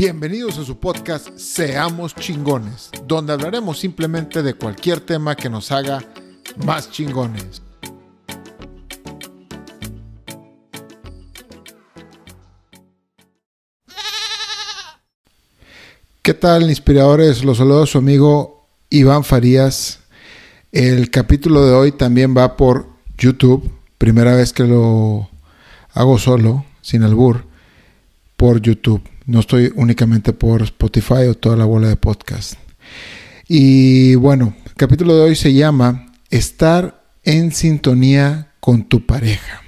Bienvenidos a su podcast Seamos chingones, donde hablaremos simplemente de cualquier tema que nos haga más chingones. ¿Qué tal, inspiradores? Los saludo a su amigo Iván Farías. El capítulo de hoy también va por YouTube. Primera vez que lo hago solo, sin albur, por YouTube. No estoy únicamente por Spotify o toda la bola de podcast. Y bueno, el capítulo de hoy se llama Estar en sintonía con tu pareja.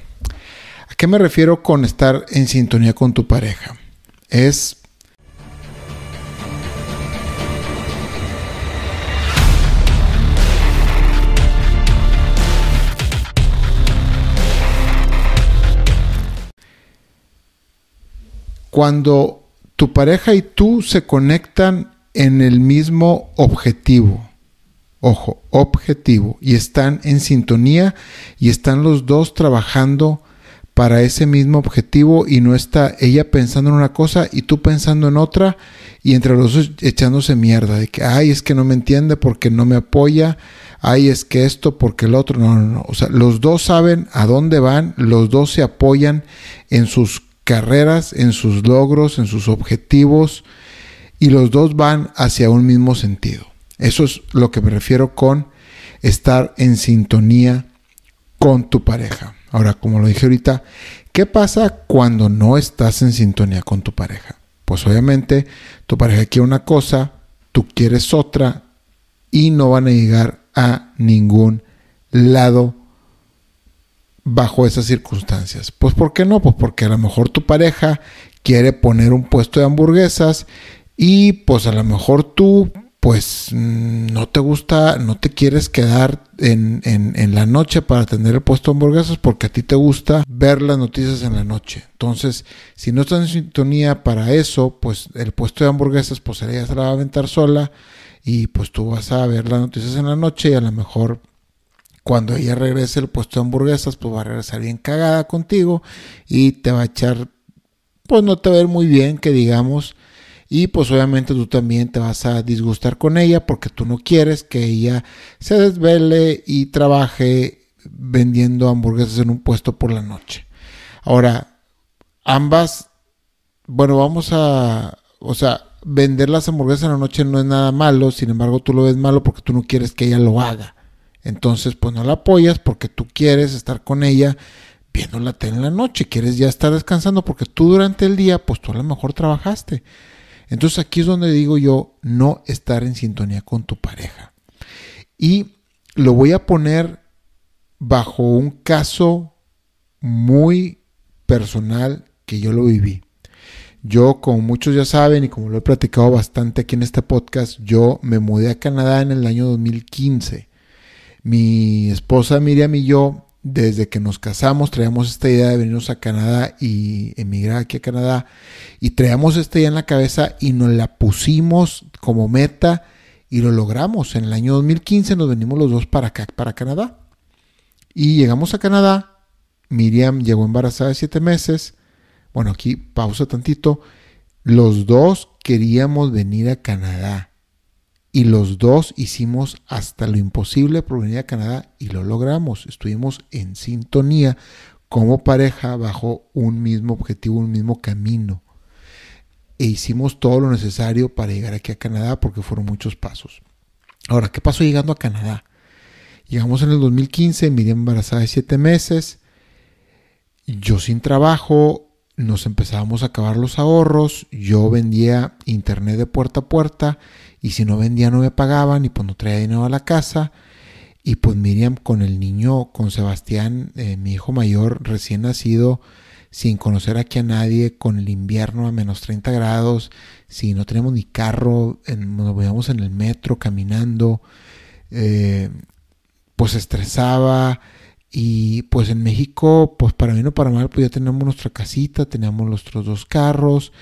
¿A qué me refiero con estar en sintonía con tu pareja? Es cuando tu pareja y tú se conectan en el mismo objetivo. Ojo, objetivo. Y están en sintonía y están los dos trabajando para ese mismo objetivo y no está ella pensando en una cosa y tú pensando en otra y entre los dos echándose mierda de que, ay, es que no me entiende porque no me apoya, ay, es que esto porque el otro, no, no, no. O sea, los dos saben a dónde van, los dos se apoyan en sus carreras, en sus logros, en sus objetivos, y los dos van hacia un mismo sentido. Eso es lo que me refiero con estar en sintonía con tu pareja. Ahora, como lo dije ahorita, ¿qué pasa cuando no estás en sintonía con tu pareja? Pues obviamente tu pareja quiere una cosa, tú quieres otra y no van a llegar a ningún lado bajo esas circunstancias? Pues ¿por qué no? Pues porque a lo mejor tu pareja quiere poner un puesto de hamburguesas y pues a lo mejor tú pues mm, no te gusta, no te quieres quedar en, en, la noche para tener el puesto de hamburguesas porque a ti te gusta ver las noticias en la noche. Entonces, si no estás en sintonía para eso, pues el puesto de hamburguesas pues ella se la va a aventar sola y pues tú vas a ver las noticias en la noche y a lo mejor cuando ella regrese el puesto de hamburguesas, pues va a regresar bien cagada contigo y te va a echar, pues no te va a ver muy bien, que digamos. Y pues obviamente tú también te vas a disgustar con ella porque tú no quieres que ella se desvele y trabaje vendiendo hamburguesas en un puesto por la noche. Ahora, ambas, bueno, vamos a, o sea, vender las hamburguesas en la noche no es nada malo, sin embargo tú lo ves malo porque tú no quieres que ella lo haga. Entonces, pues no la apoyas porque tú quieres estar con ella viendo la tele en la noche, quieres ya estar descansando porque tú durante el día, pues tú a lo mejor trabajaste. Entonces aquí es donde digo yo, no estar en sintonía con tu pareja. Y lo voy a poner bajo un caso muy personal que yo lo viví. Yo, como muchos ya saben y como lo he platicado bastante aquí en este podcast, yo me mudé a Canadá en el año 2015. Mi esposa Miriam y yo, desde que nos casamos, traíamos esta idea de venirnos a Canadá y emigrar aquí a Canadá. Y traíamos esta idea en la cabeza y nos la pusimos como meta y lo logramos. En el año 2015 nos venimos los dos para acá, para Canadá. Y llegamos a Canadá. Miriam llegó embarazada de siete meses. Bueno, aquí pausa tantito. Los dos queríamos venir a Canadá y los dos hicimos hasta lo imposible por venir a Canadá y lo logramos. Estuvimos en sintonía como pareja bajo un mismo objetivo, un mismo camino. E hicimos todo lo necesario para llegar aquí a Canadá porque fueron muchos pasos. Ahora, ¿qué pasó llegando a Canadá? Llegamos en el 2015, Miriam embarazada de siete meses, yo sin trabajo, nos empezábamos a acabar los ahorros, yo vendía internet de puerta a puerta y si no vendía no me pagaban y pues no traía dinero a la casa. Y pues Miriam con el niño, con Sebastián, eh, mi hijo mayor, recién nacido, sin conocer aquí a nadie, con el invierno a menos 30 grados, si no tenemos ni carro, nos veíamos en el metro caminando, eh, pues estresaba. Y pues en México, pues para mí no para mal, pues ya teníamos nuestra casita, teníamos nuestros dos carros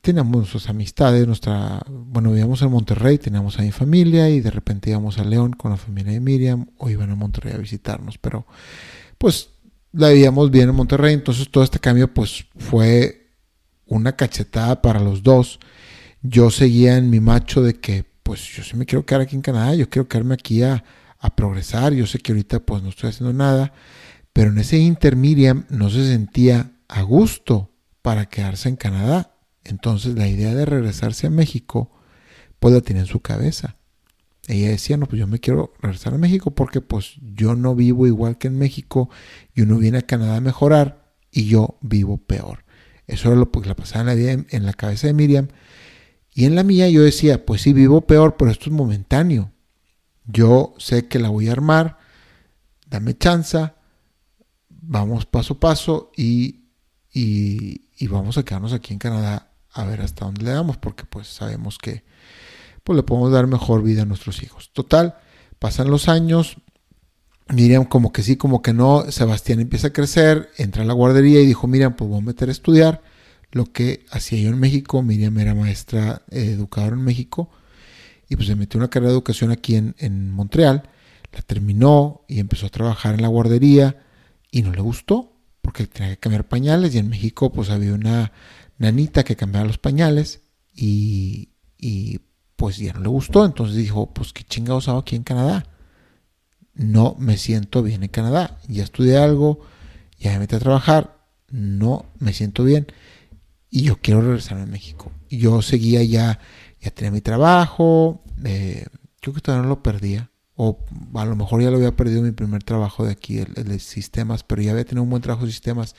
teníamos nuestras amistades, nuestra, bueno, vivíamos en Monterrey, teníamos a mi familia y de repente íbamos a León con la familia de Miriam o iban a Monterrey a visitarnos, pero pues la vivíamos bien en Monterrey, entonces todo este cambio pues fue una cachetada para los dos. Yo seguía en mi macho de que, pues yo sí me quiero quedar aquí en Canadá, yo quiero quedarme aquí a, a progresar. Yo sé que ahorita pues no estoy haciendo nada, pero en ese inter Miriam no se sentía a gusto para quedarse en Canadá. Entonces la idea de regresarse a México, pues la tenía en su cabeza. Ella decía, no, pues yo me quiero regresar a México porque pues yo no vivo igual que en México y uno viene a Canadá a mejorar y yo vivo peor. Eso era lo que la pasaba en la, en la cabeza de Miriam. Y en la mía yo decía, pues sí, vivo peor, pero esto es momentáneo. Yo sé que la voy a armar, dame chance, vamos paso a paso y, y, vamos a quedarnos aquí en Canadá a ver hasta dónde le damos, porque pues sabemos que pues le podemos dar mejor vida a nuestros hijos. Total, pasan los años, Miriam como que sí, como que no, Sebastián empieza a crecer, entra a la guardería y dijo, Miriam, pues voy a meter a estudiar lo que hacía yo en México, Miriam era maestra eh, educadora en México, y pues se metió una carrera de educación aquí en, en Montreal, la terminó y empezó a trabajar en la guardería y no le gustó porque tenía que cambiar pañales y en México pues había una nanita que cambiaba los pañales y, y pues ya no le gustó, entonces dijo pues qué chingados hago aquí en Canadá, no me siento bien en Canadá, ya estudié algo, ya me metí a trabajar, no me siento bien y yo quiero regresar a México. Yo seguía ya ya tenía mi trabajo, eh, creo que todavía no lo perdía, o a lo mejor ya lo había perdido mi primer trabajo de aquí, el, de sistemas, pero ya había tenido un buen trabajo de sistemas,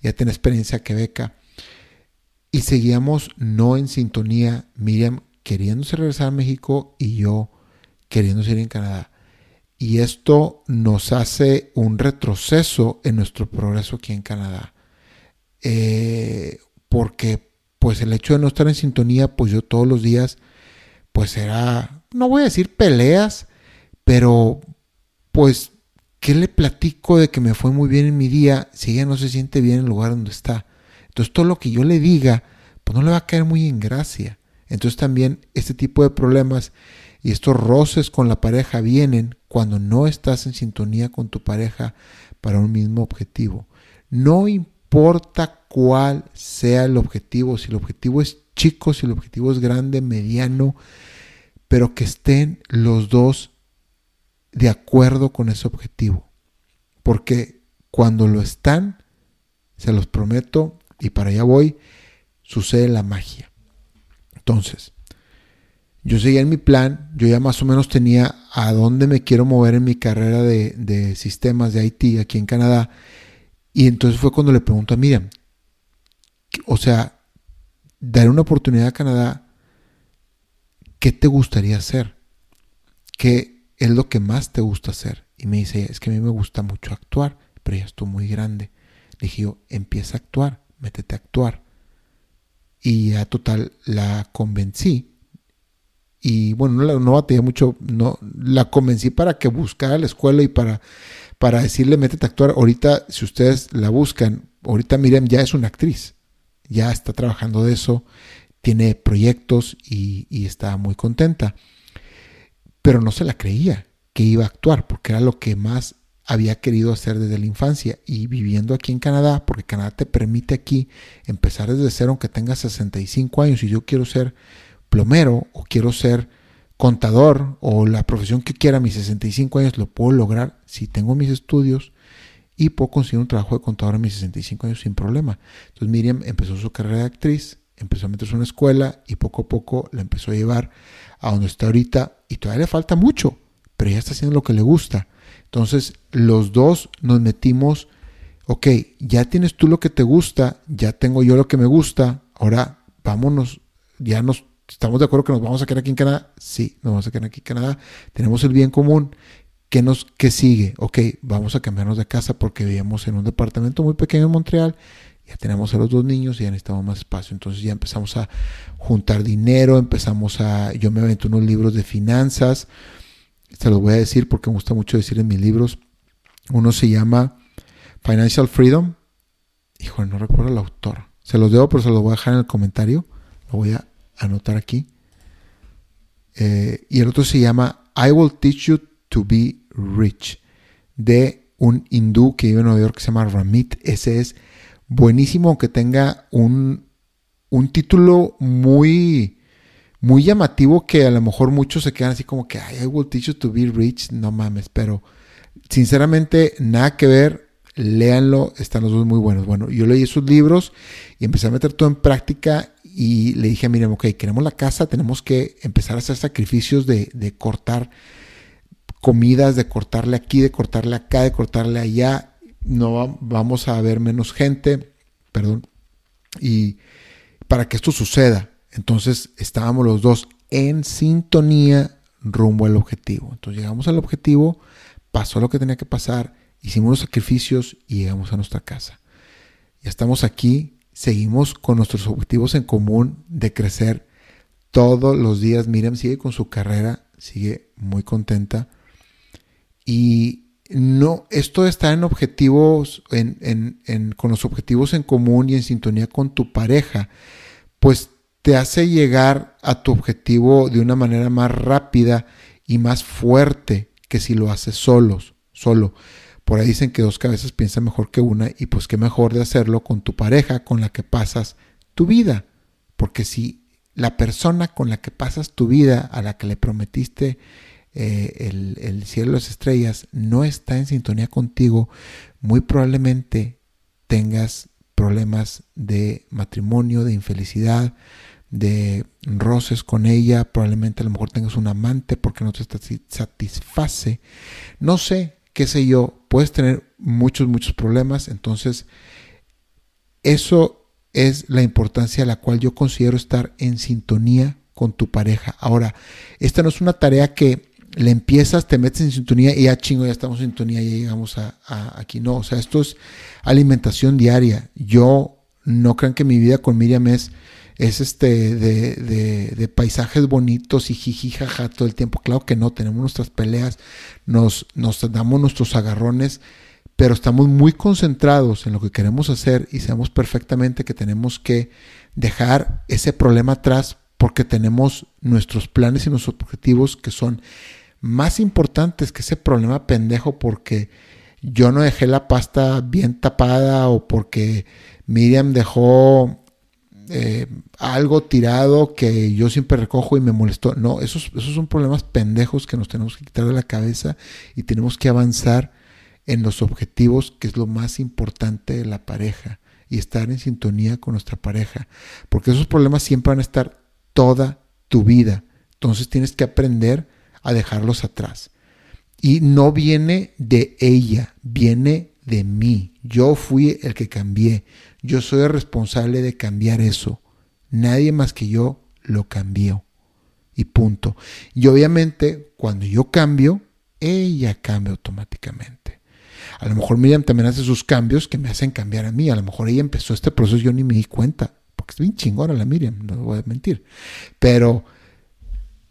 ya tenía experiencia que beca. Y seguíamos no en sintonía, Miriam queriéndose regresar a México y yo queriéndose ir en Canadá. Y esto nos hace un retroceso en nuestro progreso aquí en Canadá. Eh, porque pues el hecho de no estar en sintonía, pues yo todos los días, pues era, no voy a decir peleas, pero pues, ¿qué le platico de que me fue muy bien en mi día si ella no se siente bien en el lugar donde está? Entonces todo lo que yo le diga, pues no le va a caer muy en gracia. Entonces también este tipo de problemas y estos roces con la pareja vienen cuando no estás en sintonía con tu pareja para un mismo objetivo. No importa cuál sea el objetivo, si el objetivo es chico, si el objetivo es grande, mediano, pero que estén los dos de acuerdo con ese objetivo. Porque cuando lo están, se los prometo, y para allá voy, sucede la magia. Entonces, yo seguía en mi plan, yo ya más o menos tenía a dónde me quiero mover en mi carrera de, de sistemas de IT aquí en Canadá y entonces fue cuando le pregunto a Miriam, o sea, dar una oportunidad a Canadá, ¿qué te gustaría hacer? ¿Qué es lo que más te gusta hacer? Y me dice, es que a mí me gusta mucho actuar, pero ya estoy muy grande. Le dije yo, empieza a actuar, métete a actuar. Y ya total la convencí. Y bueno, no, no batallé mucho, no, la convencí para que buscara la escuela y para para decirle métete a actuar. Ahorita, si ustedes la buscan, ahorita Miriam ya es una actriz, ya está trabajando de eso, tiene proyectos y, y está muy contenta. Pero no se la creía que iba a actuar, porque era lo que más había querido hacer desde la infancia y viviendo aquí en Canadá, porque Canadá te permite aquí empezar desde cero aunque tengas 65 años y yo quiero ser plomero o quiero ser contador o la profesión que quiera a mis 65 años lo puedo lograr si tengo mis estudios y puedo conseguir un trabajo de contador a mis 65 años sin problema. Entonces Miriam empezó su carrera de actriz, empezó a meterse en una escuela y poco a poco la empezó a llevar a donde está ahorita y todavía le falta mucho, pero ya está haciendo lo que le gusta. Entonces los dos nos metimos, ok, ya tienes tú lo que te gusta, ya tengo yo lo que me gusta, ahora vámonos, ya nos ¿Estamos de acuerdo que nos vamos a quedar aquí en Canadá? Sí, nos vamos a quedar aquí en Canadá. Tenemos el bien común. ¿Qué, nos, qué sigue? Ok, vamos a cambiarnos de casa porque vivíamos en un departamento muy pequeño en Montreal. Ya tenemos a los dos niños y ya necesitamos más espacio. Entonces ya empezamos a juntar dinero, empezamos a... Yo me aventé unos libros de finanzas. Se los voy a decir porque me gusta mucho decir en mis libros. Uno se llama Financial Freedom. Híjole, no recuerdo el autor. Se los debo, pero se los voy a dejar en el comentario. Lo voy a anotar aquí. Eh, y el otro se llama I Will Teach You to Be Rich, de un hindú que vive en Nueva York que se llama Ramit. Ese es buenísimo, aunque tenga un, un título muy, muy llamativo que a lo mejor muchos se quedan así como que, I will teach you to be rich. No mames, pero sinceramente nada que ver. Léanlo, están los dos muy buenos. Bueno, yo leí esos libros y empecé a meter todo en práctica y le dije Miriam, ok, queremos la casa, tenemos que empezar a hacer sacrificios de, de cortar comidas, de cortarle aquí, de cortarle acá, de cortarle allá. No vamos a ver menos gente, perdón. Y para que esto suceda, entonces estábamos los dos en sintonía rumbo al objetivo. Entonces llegamos al objetivo, pasó lo que tenía que pasar, hicimos los sacrificios y llegamos a nuestra casa. Ya estamos aquí seguimos con nuestros objetivos en común de crecer todos los días. Miriam sigue con su carrera, sigue muy contenta. Y no, esto está en objetivos, en, con los objetivos en común y en sintonía con tu pareja, pues te hace llegar a tu objetivo de una manera más rápida y más fuerte que si lo haces solos, solo. Por ahí dicen que dos cabezas piensan mejor que una y pues qué mejor de hacerlo con tu pareja con la que pasas tu vida. Porque si la persona con la que pasas tu vida, a la que le prometiste eh, el, el cielo y las estrellas, no está en sintonía contigo, muy probablemente tengas problemas de matrimonio, de infelicidad, de roces con ella, probablemente a lo mejor tengas un amante porque no te satisface. No sé, qué sé yo, puedes tener muchos, muchos problemas. Entonces, eso es la importancia a la cual yo considero estar en sintonía con tu pareja. Ahora, esta no es una tarea que le empiezas, te metes en sintonía y ya chingo, ya estamos en sintonía, ya llegamos a, aquí. No, o sea, esto es alimentación diaria. Yo no crean que mi vida con Miriam es es este de, de, paisajes bonitos y jiji jaja todo el tiempo. Claro que no, tenemos nuestras peleas, nos, nos damos nuestros agarrones, pero estamos muy concentrados en lo que queremos hacer y sabemos perfectamente que tenemos que dejar ese problema atrás porque tenemos nuestros planes y nuestros objetivos que son más importantes que ese problema pendejo porque yo no dejé la pasta bien tapada o porque Miriam dejó eh, algo tirado que yo siempre recojo y me molestó. No, esos, esos son problemas pendejos que nos tenemos que quitar de la cabeza y tenemos que avanzar en los objetivos, que es lo más importante de la pareja, y estar en sintonía con nuestra pareja, porque esos problemas siempre van a estar toda tu vida. Entonces tienes que aprender a dejarlos atrás. Y no viene de ella, viene de mí. Yo fui el que cambié. Yo soy el responsable de cambiar eso. Nadie más que yo lo cambió. Y punto. Y obviamente, cuando yo cambio, ella cambia automáticamente. A lo mejor Miriam también hace sus cambios que me hacen cambiar a mí. A lo mejor ella empezó este proceso y yo ni me di cuenta. Porque es bien chingona la Miriam, no voy a mentir. Pero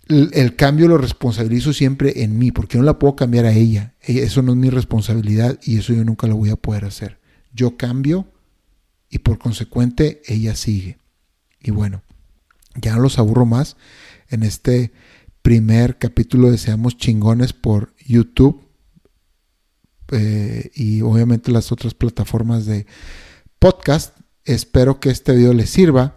el, cambio lo responsabilizo siempre en mí, porque no la puedo cambiar a ella. Eso no es mi responsabilidad y eso yo nunca lo voy a poder hacer. Yo cambio y por consecuente ella sigue. Y bueno, ya no los aburro más en este primer capítulo de Seamos Chingones por YouTube eh, y obviamente las otras plataformas de podcast. Espero que este video les sirva.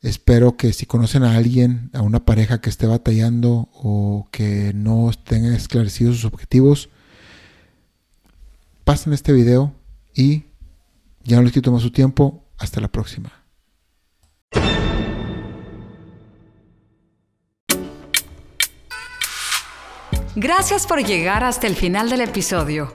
Espero que si conocen a alguien, a una pareja que esté batallando o que no tenga esclarecidos sus objetivos, pasen este video y ya no les quito más su tiempo. Hasta la próxima. Gracias por llegar hasta el final del episodio.